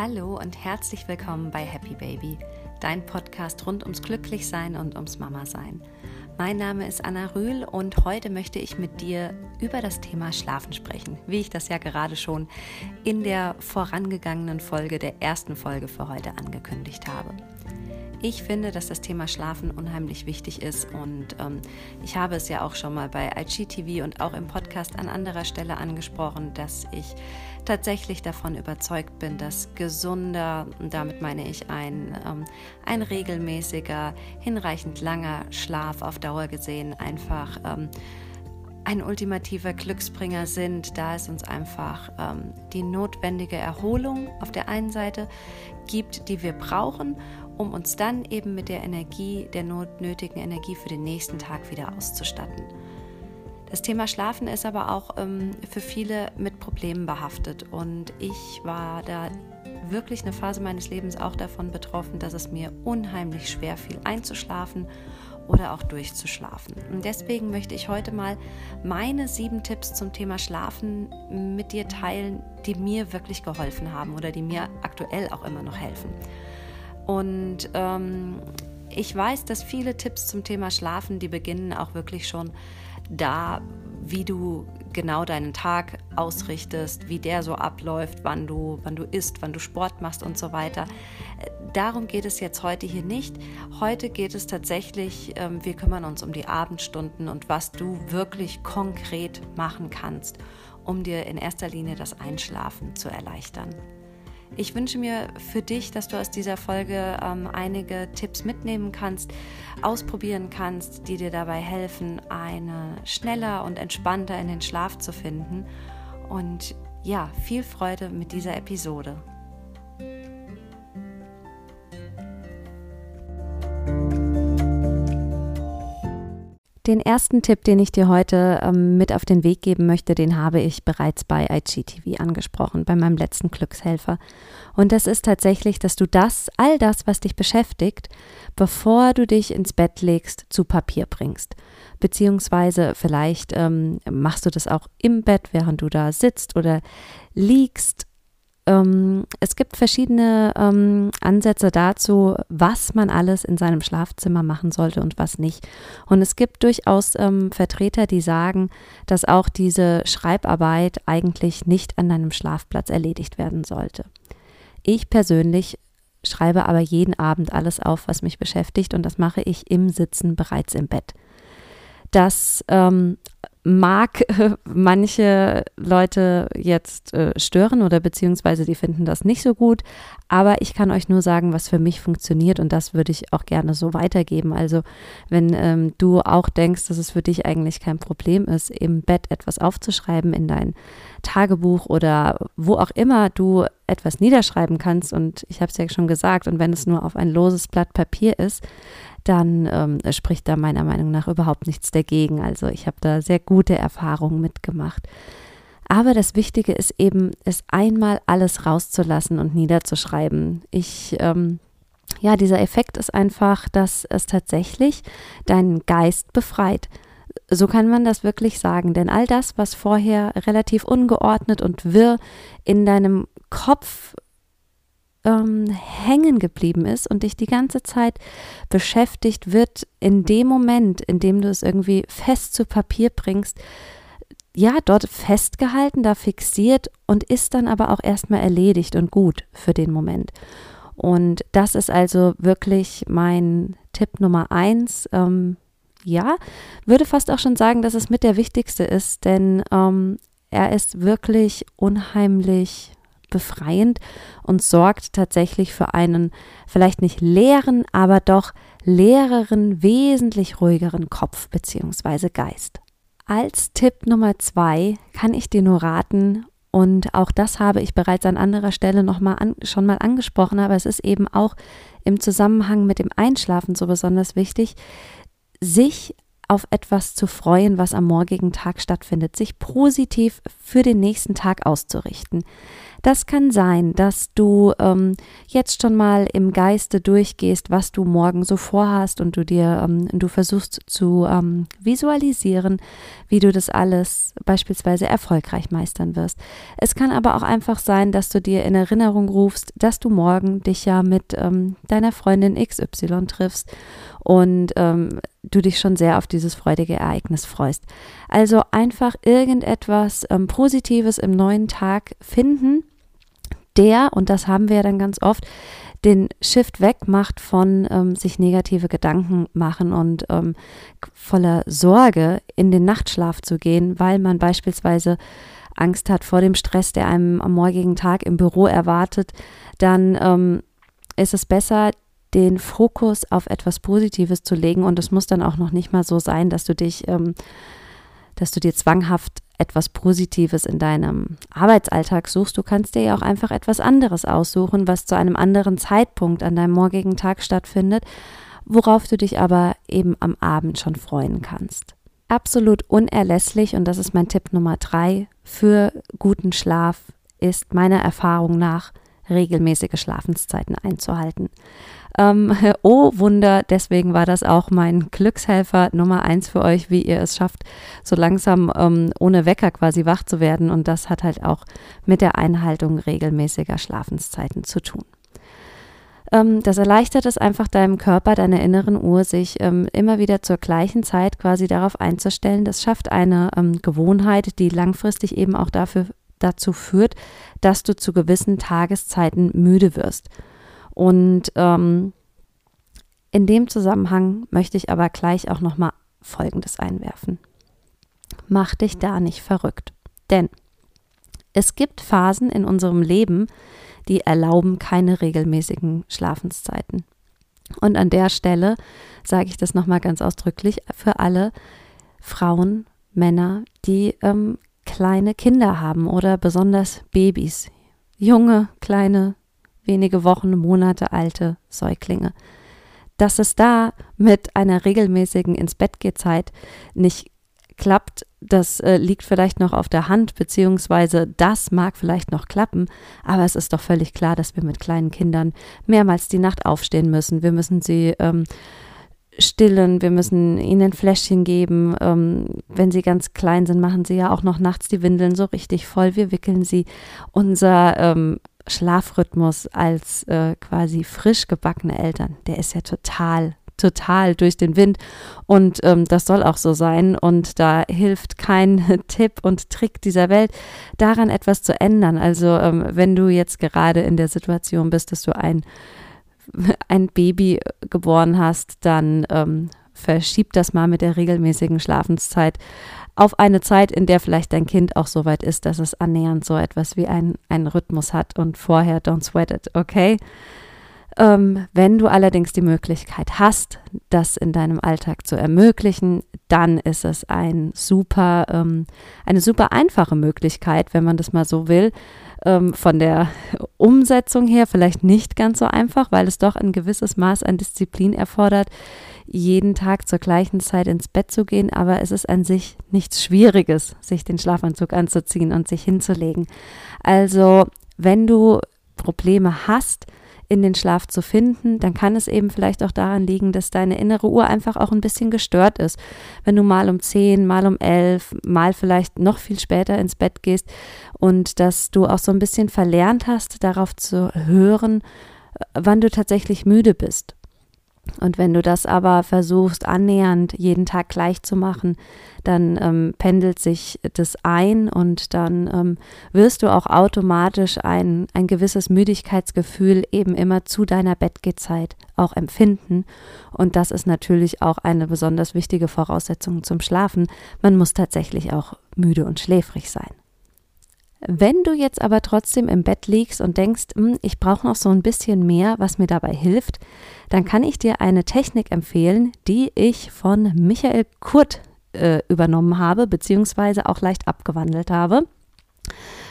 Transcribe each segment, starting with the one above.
Hallo und herzlich willkommen bei Happy Baby, dein Podcast rund ums Glücklichsein und ums Mama-Sein. Mein Name ist Anna Rühl und heute möchte ich mit dir über das Thema Schlafen sprechen, wie ich das ja gerade schon in der vorangegangenen Folge, der ersten Folge für heute angekündigt habe. Ich finde, dass das Thema Schlafen unheimlich wichtig ist und ähm, ich habe es ja auch schon mal bei IGTV und auch im Podcast an anderer Stelle angesprochen, dass ich tatsächlich davon überzeugt bin, dass gesunder, und damit meine ich ein, ähm, ein regelmäßiger, hinreichend langer Schlaf auf Dauer gesehen einfach ähm, ein ultimativer Glücksbringer sind, da es uns einfach ähm, die notwendige Erholung auf der einen Seite gibt, die wir brauchen um uns dann eben mit der Energie, der notnötigen Energie für den nächsten Tag wieder auszustatten. Das Thema Schlafen ist aber auch ähm, für viele mit Problemen behaftet und ich war da wirklich eine Phase meines Lebens auch davon betroffen, dass es mir unheimlich schwer fiel einzuschlafen oder auch durchzuschlafen. Und deswegen möchte ich heute mal meine sieben Tipps zum Thema Schlafen mit dir teilen, die mir wirklich geholfen haben oder die mir aktuell auch immer noch helfen. Und ähm, ich weiß, dass viele Tipps zum Thema Schlafen, die beginnen auch wirklich schon da, wie du genau deinen Tag ausrichtest, wie der so abläuft, wann du, wann du isst, wann du Sport machst und so weiter. Darum geht es jetzt heute hier nicht. Heute geht es tatsächlich, ähm, wir kümmern uns um die Abendstunden und was du wirklich konkret machen kannst, um dir in erster Linie das Einschlafen zu erleichtern. Ich wünsche mir für dich, dass du aus dieser Folge ähm, einige Tipps mitnehmen kannst, ausprobieren kannst, die dir dabei helfen, eine schneller und entspannter in den Schlaf zu finden. Und ja, viel Freude mit dieser Episode. Den ersten Tipp, den ich dir heute ähm, mit auf den Weg geben möchte, den habe ich bereits bei IGTV angesprochen, bei meinem letzten Glückshelfer. Und das ist tatsächlich, dass du das, all das, was dich beschäftigt, bevor du dich ins Bett legst, zu Papier bringst. Beziehungsweise vielleicht ähm, machst du das auch im Bett, während du da sitzt oder liegst ähm, es gibt verschiedene ähm, Ansätze dazu, was man alles in seinem Schlafzimmer machen sollte und was nicht. Und es gibt durchaus ähm, Vertreter, die sagen, dass auch diese Schreibarbeit eigentlich nicht an deinem Schlafplatz erledigt werden sollte. Ich persönlich schreibe aber jeden Abend alles auf, was mich beschäftigt und das mache ich im Sitzen bereits im Bett. Das ähm, mag äh, manche Leute jetzt äh, stören oder beziehungsweise die finden das nicht so gut, aber ich kann euch nur sagen, was für mich funktioniert und das würde ich auch gerne so weitergeben. Also wenn ähm, du auch denkst, dass es für dich eigentlich kein Problem ist, im Bett etwas aufzuschreiben in dein Tagebuch oder wo auch immer du etwas niederschreiben kannst und ich habe es ja schon gesagt und wenn es nur auf ein loses Blatt Papier ist, dann ähm, spricht da meiner Meinung nach überhaupt nichts dagegen. Also ich habe da sehr gute Erfahrungen mitgemacht. Aber das Wichtige ist eben, es einmal alles rauszulassen und niederzuschreiben. Ich, ähm, ja, dieser Effekt ist einfach, dass es tatsächlich deinen Geist befreit. So kann man das wirklich sagen, denn all das, was vorher relativ ungeordnet und wirr in deinem Kopf ähm, hängen geblieben ist und dich die ganze Zeit beschäftigt, wird in dem Moment, in dem du es irgendwie fest zu Papier bringst, ja, dort festgehalten, da fixiert und ist dann aber auch erstmal erledigt und gut für den Moment. Und das ist also wirklich mein Tipp Nummer eins. Ähm, ja, würde fast auch schon sagen, dass es mit der wichtigste ist, denn ähm, er ist wirklich unheimlich befreiend und sorgt tatsächlich für einen vielleicht nicht leeren, aber doch leereren, wesentlich ruhigeren Kopf bzw. Geist. Als Tipp Nummer zwei kann ich dir nur raten, und auch das habe ich bereits an anderer Stelle noch mal an, schon mal angesprochen, aber es ist eben auch im Zusammenhang mit dem Einschlafen so besonders wichtig, sich auf etwas zu freuen, was am morgigen Tag stattfindet, sich positiv für den nächsten Tag auszurichten. Das kann sein, dass du ähm, jetzt schon mal im Geiste durchgehst, was du morgen so vorhast und du dir, ähm, du versuchst zu ähm, visualisieren, wie du das alles beispielsweise erfolgreich meistern wirst. Es kann aber auch einfach sein, dass du dir in Erinnerung rufst, dass du morgen dich ja mit ähm, deiner Freundin XY triffst und ähm, du dich schon sehr auf dieses freudige Ereignis freust. Also einfach irgendetwas ähm, Positives im neuen Tag finden, der, und das haben wir ja dann ganz oft, den Shift wegmacht von ähm, sich negative Gedanken machen und ähm, voller Sorge in den Nachtschlaf zu gehen, weil man beispielsweise Angst hat vor dem Stress, der einem am morgigen Tag im Büro erwartet, dann ähm, ist es besser, den Fokus auf etwas Positives zu legen. Und es muss dann auch noch nicht mal so sein, dass du dich, ähm, dass du dir zwanghaft etwas Positives in deinem Arbeitsalltag suchst. Du kannst dir ja auch einfach etwas anderes aussuchen, was zu einem anderen Zeitpunkt an deinem morgigen Tag stattfindet, worauf du dich aber eben am Abend schon freuen kannst. Absolut unerlässlich, und das ist mein Tipp Nummer drei für guten Schlaf, ist meiner Erfahrung nach regelmäßige Schlafenszeiten einzuhalten. Ähm, oh Wunder, deswegen war das auch mein Glückshelfer Nummer eins für euch, wie ihr es schafft, so langsam ähm, ohne Wecker quasi wach zu werden. Und das hat halt auch mit der Einhaltung regelmäßiger Schlafenszeiten zu tun ähm, das erleichtert es einfach deinem Körper, deiner inneren Uhr, sich ähm, immer wieder zur gleichen Zeit quasi darauf einzustellen. Das schafft eine ähm, Gewohnheit, die langfristig eben auch dafür, dazu führt, dass du zu gewissen Tageszeiten müde wirst. Und ähm, in dem Zusammenhang möchte ich aber gleich auch nochmal Folgendes einwerfen. Mach dich da nicht verrückt. Denn es gibt Phasen in unserem Leben, die erlauben keine regelmäßigen Schlafenszeiten. Und an der Stelle sage ich das nochmal ganz ausdrücklich für alle Frauen, Männer, die ähm, kleine Kinder haben oder besonders Babys, junge, kleine wenige Wochen, Monate alte Säuglinge. Dass es da mit einer regelmäßigen ins Bett Zeit nicht klappt, das äh, liegt vielleicht noch auf der Hand, beziehungsweise das mag vielleicht noch klappen, aber es ist doch völlig klar, dass wir mit kleinen Kindern mehrmals die Nacht aufstehen müssen. Wir müssen sie ähm, stillen, wir müssen ihnen Fläschchen geben. Ähm, wenn sie ganz klein sind, machen sie ja auch noch nachts die Windeln so richtig voll. Wir wickeln sie. Unser ähm, Schlafrhythmus als äh, quasi frisch gebackene Eltern, der ist ja total, total durch den Wind. Und ähm, das soll auch so sein. Und da hilft kein Tipp und Trick dieser Welt, daran etwas zu ändern. Also ähm, wenn du jetzt gerade in der Situation bist, dass du ein, ein Baby geboren hast, dann ähm, verschieb das mal mit der regelmäßigen Schlafenszeit auf eine Zeit, in der vielleicht dein Kind auch so weit ist, dass es annähernd so etwas wie ein, einen Rhythmus hat und vorher don't sweat it, okay? Ähm, wenn du allerdings die Möglichkeit hast, das in deinem Alltag zu ermöglichen, dann ist es ein super, ähm, eine super einfache Möglichkeit, wenn man das mal so will. Ähm, von der Umsetzung her vielleicht nicht ganz so einfach, weil es doch ein gewisses Maß an Disziplin erfordert, jeden Tag zur gleichen Zeit ins Bett zu gehen, aber es ist an sich nichts Schwieriges, sich den Schlafanzug anzuziehen und sich hinzulegen. Also, wenn du Probleme hast, in den Schlaf zu finden, dann kann es eben vielleicht auch daran liegen, dass deine innere Uhr einfach auch ein bisschen gestört ist. Wenn du mal um zehn, mal um elf, mal vielleicht noch viel später ins Bett gehst und dass du auch so ein bisschen verlernt hast, darauf zu hören, wann du tatsächlich müde bist. Und wenn du das aber versuchst, annähernd jeden Tag gleich zu machen, dann ähm, pendelt sich das ein und dann ähm, wirst du auch automatisch ein, ein gewisses Müdigkeitsgefühl eben immer zu deiner Bettgehzeit auch empfinden. Und das ist natürlich auch eine besonders wichtige Voraussetzung zum Schlafen. Man muss tatsächlich auch müde und schläfrig sein. Wenn du jetzt aber trotzdem im Bett liegst und denkst, hm, ich brauche noch so ein bisschen mehr, was mir dabei hilft, dann kann ich dir eine Technik empfehlen, die ich von Michael Kurt äh, übernommen habe, beziehungsweise auch leicht abgewandelt habe.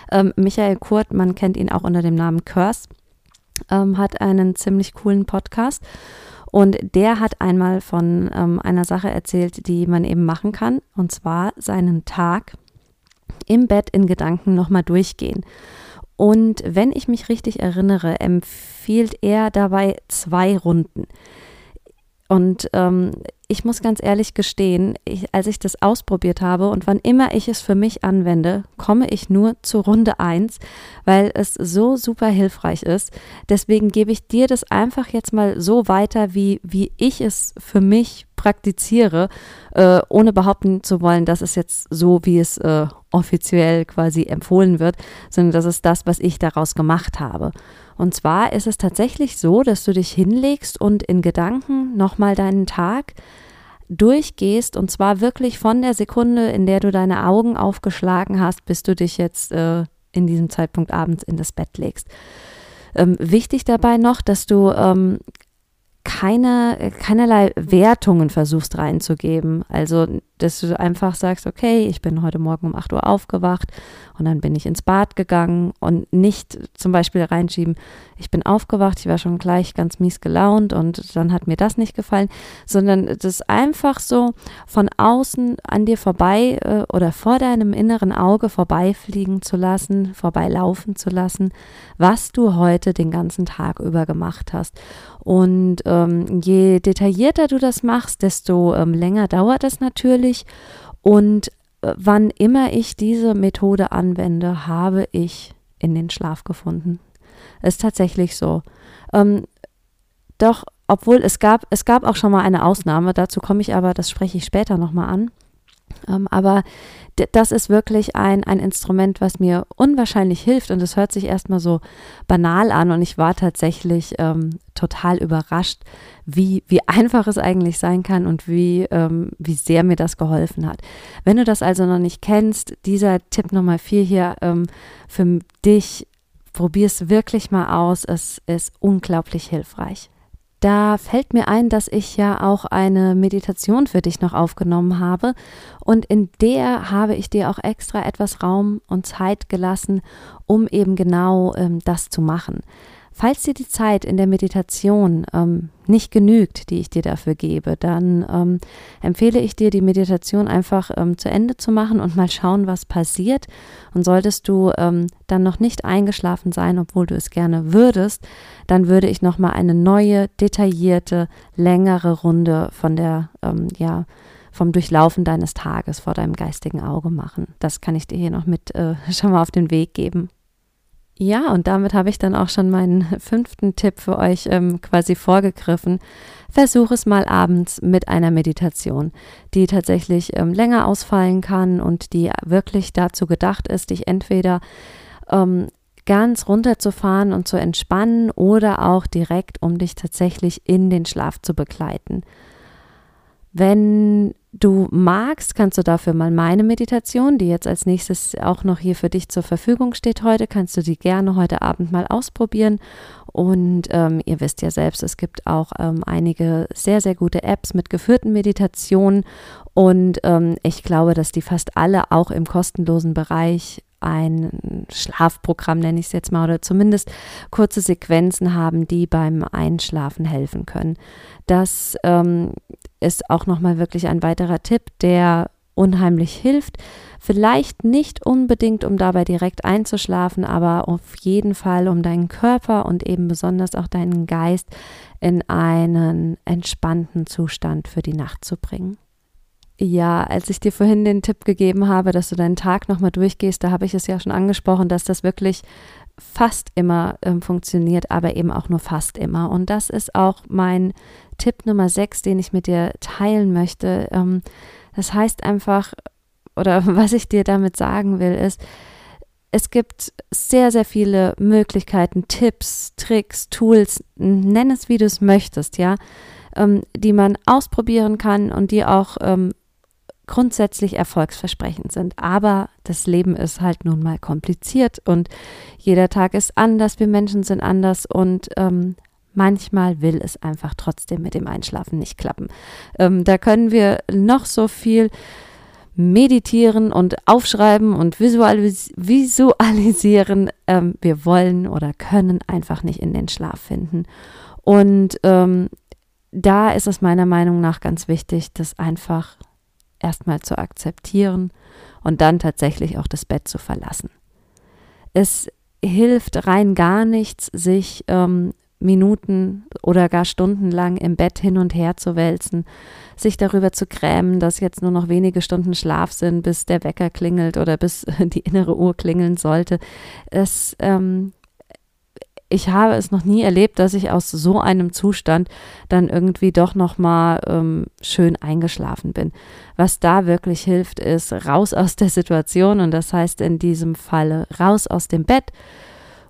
Ähm, Michael Kurt, man kennt ihn auch unter dem Namen Curse, ähm, hat einen ziemlich coolen Podcast. Und der hat einmal von ähm, einer Sache erzählt, die man eben machen kann, und zwar seinen Tag im Bett in Gedanken nochmal durchgehen. Und wenn ich mich richtig erinnere, empfiehlt er dabei zwei Runden. Und ähm, ich muss ganz ehrlich gestehen, ich, als ich das ausprobiert habe und wann immer ich es für mich anwende, komme ich nur zu Runde 1, weil es so super hilfreich ist. Deswegen gebe ich dir das einfach jetzt mal so weiter, wie, wie ich es für mich praktiziere, äh, ohne behaupten zu wollen, dass es jetzt so, wie es äh, offiziell quasi empfohlen wird, sondern das ist das, was ich daraus gemacht habe. Und zwar ist es tatsächlich so, dass du dich hinlegst und in Gedanken nochmal deinen Tag durchgehst und zwar wirklich von der Sekunde, in der du deine Augen aufgeschlagen hast, bis du dich jetzt äh, in diesem Zeitpunkt abends in das Bett legst. Ähm, wichtig dabei noch, dass du ähm, keine, keinerlei Wertungen versuchst reinzugeben. Also, dass du einfach sagst, okay, ich bin heute Morgen um 8 Uhr aufgewacht und dann bin ich ins Bad gegangen und nicht zum Beispiel reinschieben, ich bin aufgewacht, ich war schon gleich ganz mies gelaunt und dann hat mir das nicht gefallen, sondern das einfach so von außen an dir vorbei äh, oder vor deinem inneren Auge vorbeifliegen zu lassen, vorbeilaufen zu lassen, was du heute den ganzen Tag über gemacht hast. Und ähm, je detaillierter du das machst, desto ähm, länger dauert es natürlich. Und äh, wann immer ich diese Methode anwende, habe ich in den Schlaf gefunden. Ist tatsächlich so. Ähm, doch, obwohl es gab, es gab auch schon mal eine Ausnahme, dazu komme ich aber, das spreche ich später nochmal an. Ähm, aber das ist wirklich ein, ein Instrument, was mir unwahrscheinlich hilft. Und es hört sich erstmal so banal an. Und ich war tatsächlich ähm, total überrascht, wie, wie einfach es eigentlich sein kann und wie, ähm, wie sehr mir das geholfen hat. Wenn du das also noch nicht kennst, dieser Tipp Nummer vier hier ähm, für dich, probier es wirklich mal aus. Es ist unglaublich hilfreich. Da fällt mir ein, dass ich ja auch eine Meditation für dich noch aufgenommen habe und in der habe ich dir auch extra etwas Raum und Zeit gelassen, um eben genau ähm, das zu machen. Falls dir die Zeit in der Meditation ähm, nicht genügt, die ich dir dafür gebe, dann ähm, empfehle ich dir, die Meditation einfach ähm, zu Ende zu machen und mal schauen, was passiert. Und solltest du ähm, dann noch nicht eingeschlafen sein, obwohl du es gerne würdest, dann würde ich nochmal eine neue, detaillierte, längere Runde von der, ähm, ja, vom Durchlaufen deines Tages vor deinem geistigen Auge machen. Das kann ich dir hier noch mit äh, schon mal auf den Weg geben. Ja, und damit habe ich dann auch schon meinen fünften Tipp für euch ähm, quasi vorgegriffen. Versuch es mal abends mit einer Meditation, die tatsächlich ähm, länger ausfallen kann und die wirklich dazu gedacht ist, dich entweder ähm, ganz runterzufahren und zu entspannen oder auch direkt, um dich tatsächlich in den Schlaf zu begleiten. Wenn du magst, kannst du dafür mal meine Meditation, die jetzt als nächstes auch noch hier für dich zur Verfügung steht heute, kannst du die gerne heute Abend mal ausprobieren. Und ähm, ihr wisst ja selbst, es gibt auch ähm, einige sehr, sehr gute Apps mit geführten Meditationen. Und ähm, ich glaube, dass die fast alle auch im kostenlosen Bereich ein Schlafprogramm, nenne ich es jetzt mal, oder zumindest kurze Sequenzen haben, die beim Einschlafen helfen können. Das ähm, ist auch nochmal wirklich ein weiterer Tipp, der unheimlich hilft. Vielleicht nicht unbedingt, um dabei direkt einzuschlafen, aber auf jeden Fall, um deinen Körper und eben besonders auch deinen Geist in einen entspannten Zustand für die Nacht zu bringen. Ja, als ich dir vorhin den Tipp gegeben habe, dass du deinen Tag nochmal durchgehst, da habe ich es ja schon angesprochen, dass das wirklich fast immer ähm, funktioniert, aber eben auch nur fast immer. Und das ist auch mein Tipp Nummer 6, den ich mit dir teilen möchte. Ähm, das heißt einfach, oder was ich dir damit sagen will, ist, es gibt sehr, sehr viele Möglichkeiten, Tipps, Tricks, Tools, nenn es wie du es möchtest, ja, ähm, die man ausprobieren kann und die auch ähm, grundsätzlich erfolgsversprechend sind. Aber das Leben ist halt nun mal kompliziert und jeder Tag ist anders, wir Menschen sind anders und ähm, manchmal will es einfach trotzdem mit dem Einschlafen nicht klappen. Ähm, da können wir noch so viel meditieren und aufschreiben und visualis visualisieren. Ähm, wir wollen oder können einfach nicht in den Schlaf finden. Und ähm, da ist es meiner Meinung nach ganz wichtig, das einfach erstmal zu akzeptieren und dann tatsächlich auch das Bett zu verlassen. Es hilft rein gar nichts, sich ähm, Minuten oder gar stundenlang im Bett hin und her zu wälzen, sich darüber zu grämen, dass jetzt nur noch wenige Stunden Schlaf sind, bis der Wecker klingelt oder bis die innere Uhr klingeln sollte. Es, ähm, ich habe es noch nie erlebt, dass ich aus so einem Zustand dann irgendwie doch noch mal ähm, schön eingeschlafen bin. Was da wirklich hilft, ist raus aus der Situation und das heißt in diesem Falle raus aus dem Bett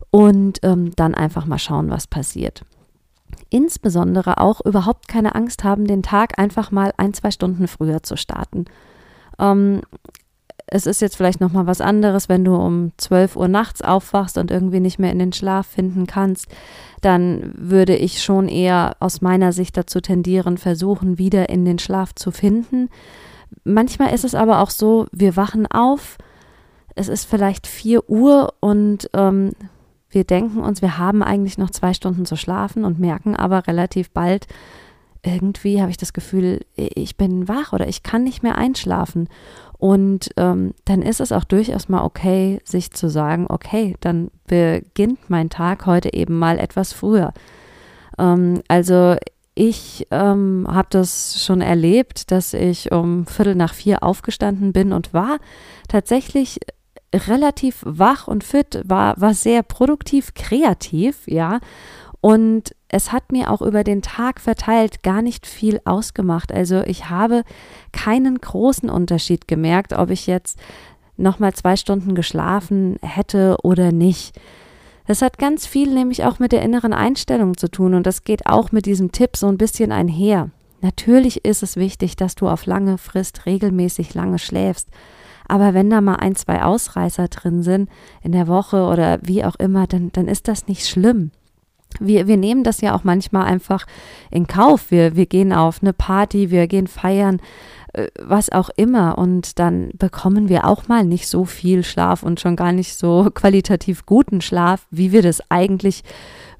und ähm, dann einfach mal schauen, was passiert. Insbesondere auch überhaupt keine Angst haben, den Tag einfach mal ein, zwei Stunden früher zu starten. Ähm, es ist jetzt vielleicht noch mal was anderes, wenn du um 12 Uhr nachts aufwachst und irgendwie nicht mehr in den Schlaf finden kannst, dann würde ich schon eher aus meiner Sicht dazu tendieren, versuchen, wieder in den Schlaf zu finden. Manchmal ist es aber auch so, wir wachen auf, es ist vielleicht 4 Uhr und ähm, wir denken uns, wir haben eigentlich noch zwei Stunden zu schlafen und merken aber relativ bald, irgendwie habe ich das Gefühl, ich bin wach oder ich kann nicht mehr einschlafen. Und ähm, dann ist es auch durchaus mal okay, sich zu sagen, okay, dann beginnt mein Tag heute eben mal etwas früher. Ähm, also ich ähm, habe das schon erlebt, dass ich um Viertel nach vier aufgestanden bin und war tatsächlich relativ wach und fit, war, war sehr produktiv, kreativ, ja. Und es hat mir auch über den Tag verteilt gar nicht viel ausgemacht. Also ich habe keinen großen Unterschied gemerkt, ob ich jetzt nochmal zwei Stunden geschlafen hätte oder nicht. Das hat ganz viel nämlich auch mit der inneren Einstellung zu tun und das geht auch mit diesem Tipp so ein bisschen einher. Natürlich ist es wichtig, dass du auf lange Frist regelmäßig lange schläfst. Aber wenn da mal ein, zwei Ausreißer drin sind in der Woche oder wie auch immer, dann, dann ist das nicht schlimm. Wir, wir nehmen das ja auch manchmal einfach in Kauf. Wir, wir gehen auf eine Party, wir gehen feiern, äh, was auch immer. Und dann bekommen wir auch mal nicht so viel Schlaf und schon gar nicht so qualitativ guten Schlaf, wie wir das eigentlich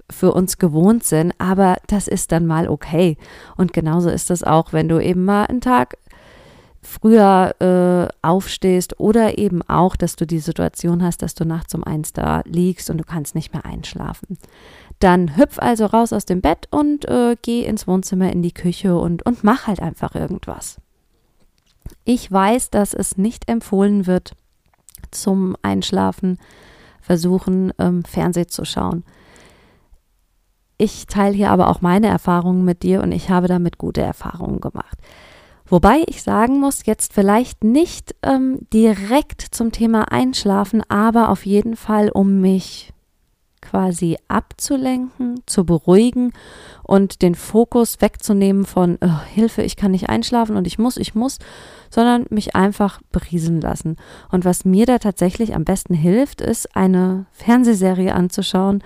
für uns gewohnt sind. Aber das ist dann mal okay. Und genauso ist das auch, wenn du eben mal einen Tag früher äh, aufstehst oder eben auch, dass du die Situation hast, dass du nachts um eins da liegst und du kannst nicht mehr einschlafen. Dann hüpf also raus aus dem Bett und äh, geh ins Wohnzimmer, in die Küche und, und mach halt einfach irgendwas. Ich weiß, dass es nicht empfohlen wird, zum Einschlafen versuchen, ähm, Fernsehen zu schauen. Ich teile hier aber auch meine Erfahrungen mit dir und ich habe damit gute Erfahrungen gemacht. Wobei ich sagen muss, jetzt vielleicht nicht ähm, direkt zum Thema Einschlafen, aber auf jeden Fall, um mich quasi abzulenken, zu beruhigen und den Fokus wegzunehmen von oh, Hilfe, ich kann nicht einschlafen und ich muss, ich muss, sondern mich einfach berieseln lassen. Und was mir da tatsächlich am besten hilft, ist eine Fernsehserie anzuschauen,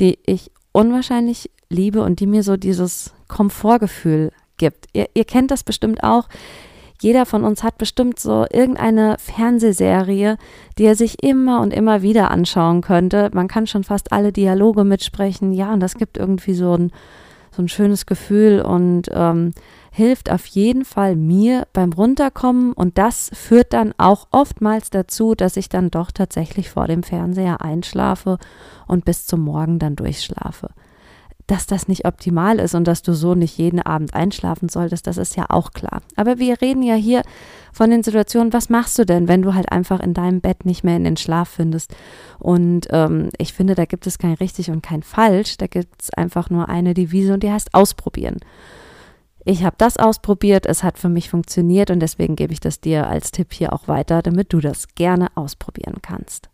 die ich unwahrscheinlich liebe und die mir so dieses Komfortgefühl gibt. Ihr, ihr kennt das bestimmt auch. Jeder von uns hat bestimmt so irgendeine Fernsehserie, die er sich immer und immer wieder anschauen könnte. Man kann schon fast alle Dialoge mitsprechen. Ja, und das gibt irgendwie so ein, so ein schönes Gefühl und ähm, hilft auf jeden Fall mir beim Runterkommen. Und das führt dann auch oftmals dazu, dass ich dann doch tatsächlich vor dem Fernseher einschlafe und bis zum Morgen dann durchschlafe dass das nicht optimal ist und dass du so nicht jeden Abend einschlafen solltest, das ist ja auch klar. Aber wir reden ja hier von den Situationen, was machst du denn, wenn du halt einfach in deinem Bett nicht mehr in den Schlaf findest? Und ähm, ich finde, da gibt es kein richtig und kein falsch, da gibt es einfach nur eine Devise und die heißt ausprobieren. Ich habe das ausprobiert, es hat für mich funktioniert und deswegen gebe ich das dir als Tipp hier auch weiter, damit du das gerne ausprobieren kannst.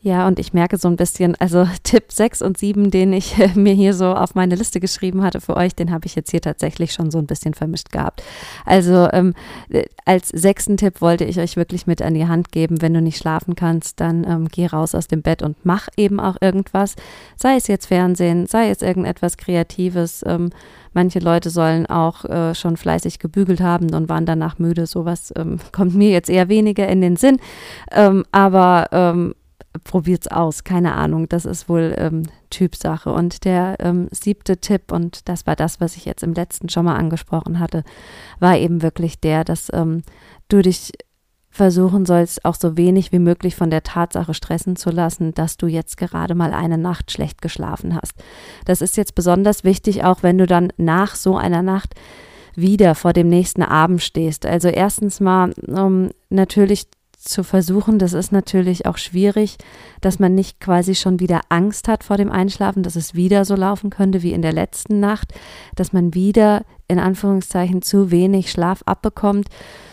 Ja, und ich merke so ein bisschen, also Tipp 6 und 7, den ich äh, mir hier so auf meine Liste geschrieben hatte für euch, den habe ich jetzt hier tatsächlich schon so ein bisschen vermischt gehabt. Also ähm, äh, als sechsten Tipp wollte ich euch wirklich mit an die Hand geben, wenn du nicht schlafen kannst, dann ähm, geh raus aus dem Bett und mach eben auch irgendwas. Sei es jetzt Fernsehen, sei es irgendetwas Kreatives. Ähm, manche Leute sollen auch äh, schon fleißig gebügelt haben und waren danach müde. Sowas ähm, kommt mir jetzt eher weniger in den Sinn. Ähm, aber ähm, probiert's aus, keine Ahnung, das ist wohl ähm, Typsache. Und der ähm, siebte Tipp, und das war das, was ich jetzt im letzten schon mal angesprochen hatte, war eben wirklich der, dass ähm, du dich versuchen sollst, auch so wenig wie möglich von der Tatsache stressen zu lassen, dass du jetzt gerade mal eine Nacht schlecht geschlafen hast. Das ist jetzt besonders wichtig, auch wenn du dann nach so einer Nacht wieder vor dem nächsten Abend stehst. Also erstens mal um, natürlich zu versuchen, das ist natürlich auch schwierig, dass man nicht quasi schon wieder Angst hat vor dem Einschlafen, dass es wieder so laufen könnte wie in der letzten Nacht, dass man wieder in Anführungszeichen zu wenig Schlaf abbekommt,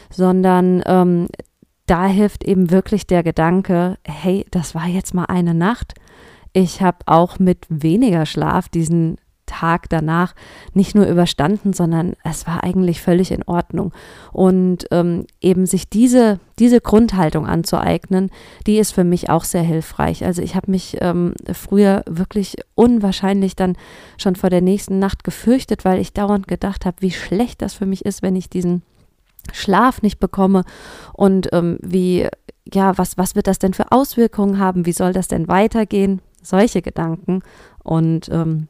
sondern ähm, da hilft eben wirklich der Gedanke, hey, das war jetzt mal eine Nacht. Ich habe auch mit weniger Schlaf diesen Tag danach nicht nur überstanden, sondern es war eigentlich völlig in Ordnung. Und ähm, eben sich diese, diese Grundhaltung anzueignen, die ist für mich auch sehr hilfreich. Also ich habe mich ähm, früher wirklich unwahrscheinlich dann schon vor der nächsten Nacht gefürchtet, weil ich dauernd gedacht habe, wie schlecht das für mich ist, wenn ich diesen Schlaf nicht bekomme und ähm, wie, ja, was, was wird das denn für Auswirkungen haben? Wie soll das denn weitergehen? Solche Gedanken. Und ähm,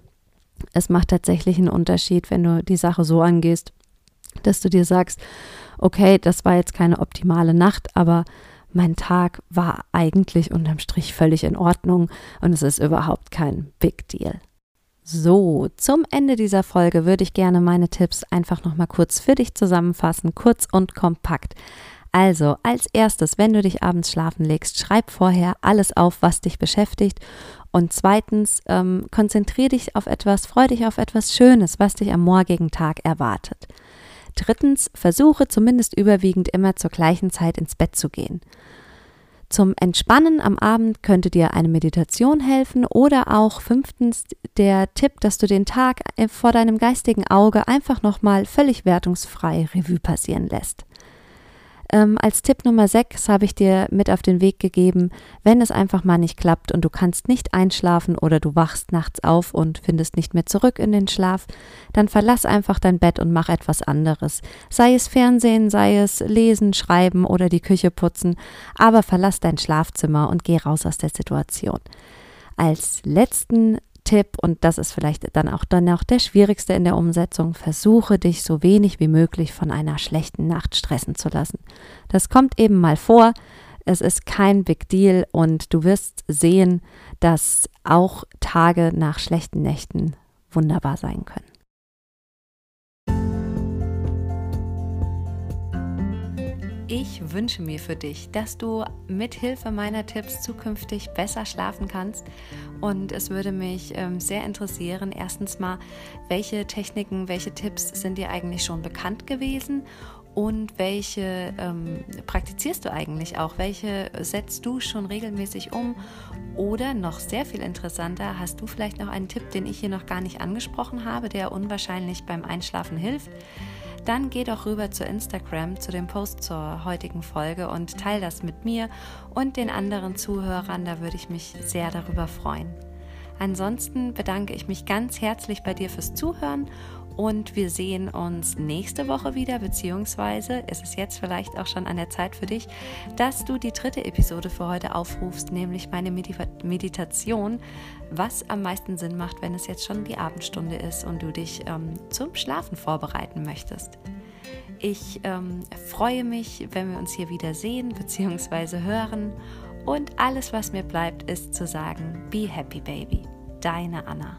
es macht tatsächlich einen Unterschied, wenn du die Sache so angehst, dass du dir sagst, okay, das war jetzt keine optimale Nacht, aber mein Tag war eigentlich unterm Strich völlig in Ordnung und es ist überhaupt kein Big Deal. So, zum Ende dieser Folge würde ich gerne meine Tipps einfach nochmal kurz für dich zusammenfassen, kurz und kompakt. Also, als erstes, wenn du dich abends schlafen legst, schreib vorher alles auf, was dich beschäftigt und zweitens, ähm, konzentriere dich auf etwas, freu dich auf etwas Schönes, was dich am morgigen Tag erwartet. Drittens, versuche zumindest überwiegend immer zur gleichen Zeit ins Bett zu gehen. Zum Entspannen am Abend könnte dir eine Meditation helfen oder auch fünftens der Tipp, dass du den Tag äh, vor deinem geistigen Auge einfach nochmal völlig wertungsfrei Revue passieren lässt. Ähm, als Tipp Nummer 6 habe ich dir mit auf den Weg gegeben, wenn es einfach mal nicht klappt und du kannst nicht einschlafen oder du wachst nachts auf und findest nicht mehr zurück in den Schlaf, dann verlass einfach dein Bett und mach etwas anderes. Sei es Fernsehen, sei es Lesen, Schreiben oder die Küche putzen, aber verlass dein Schlafzimmer und geh raus aus der Situation. Als letzten Tipp, und das ist vielleicht dann auch dann auch der schwierigste in der Umsetzung, versuche dich so wenig wie möglich von einer schlechten Nacht stressen zu lassen. Das kommt eben mal vor, es ist kein Big Deal und du wirst sehen, dass auch Tage nach schlechten Nächten wunderbar sein können. Ich wünsche mir für dich, dass du mit Hilfe meiner Tipps zukünftig besser schlafen kannst. Und es würde mich ähm, sehr interessieren, erstens mal, welche Techniken, welche Tipps sind dir eigentlich schon bekannt gewesen und welche ähm, praktizierst du eigentlich auch? Welche setzt du schon regelmäßig um? Oder noch sehr viel interessanter, hast du vielleicht noch einen Tipp, den ich hier noch gar nicht angesprochen habe, der unwahrscheinlich beim Einschlafen hilft? Dann geh doch rüber zu Instagram, zu dem Post zur heutigen Folge und teile das mit mir und den anderen Zuhörern. Da würde ich mich sehr darüber freuen. Ansonsten bedanke ich mich ganz herzlich bei dir fürs Zuhören und wir sehen uns nächste Woche wieder, beziehungsweise ist es jetzt vielleicht auch schon an der Zeit für dich, dass du die dritte Episode für heute aufrufst, nämlich meine Meditation, was am meisten Sinn macht, wenn es jetzt schon die Abendstunde ist und du dich ähm, zum Schlafen vorbereiten möchtest. Ich ähm, freue mich, wenn wir uns hier wieder sehen bzw. hören. Und alles, was mir bleibt, ist zu sagen, Be Happy Baby. Deine Anna.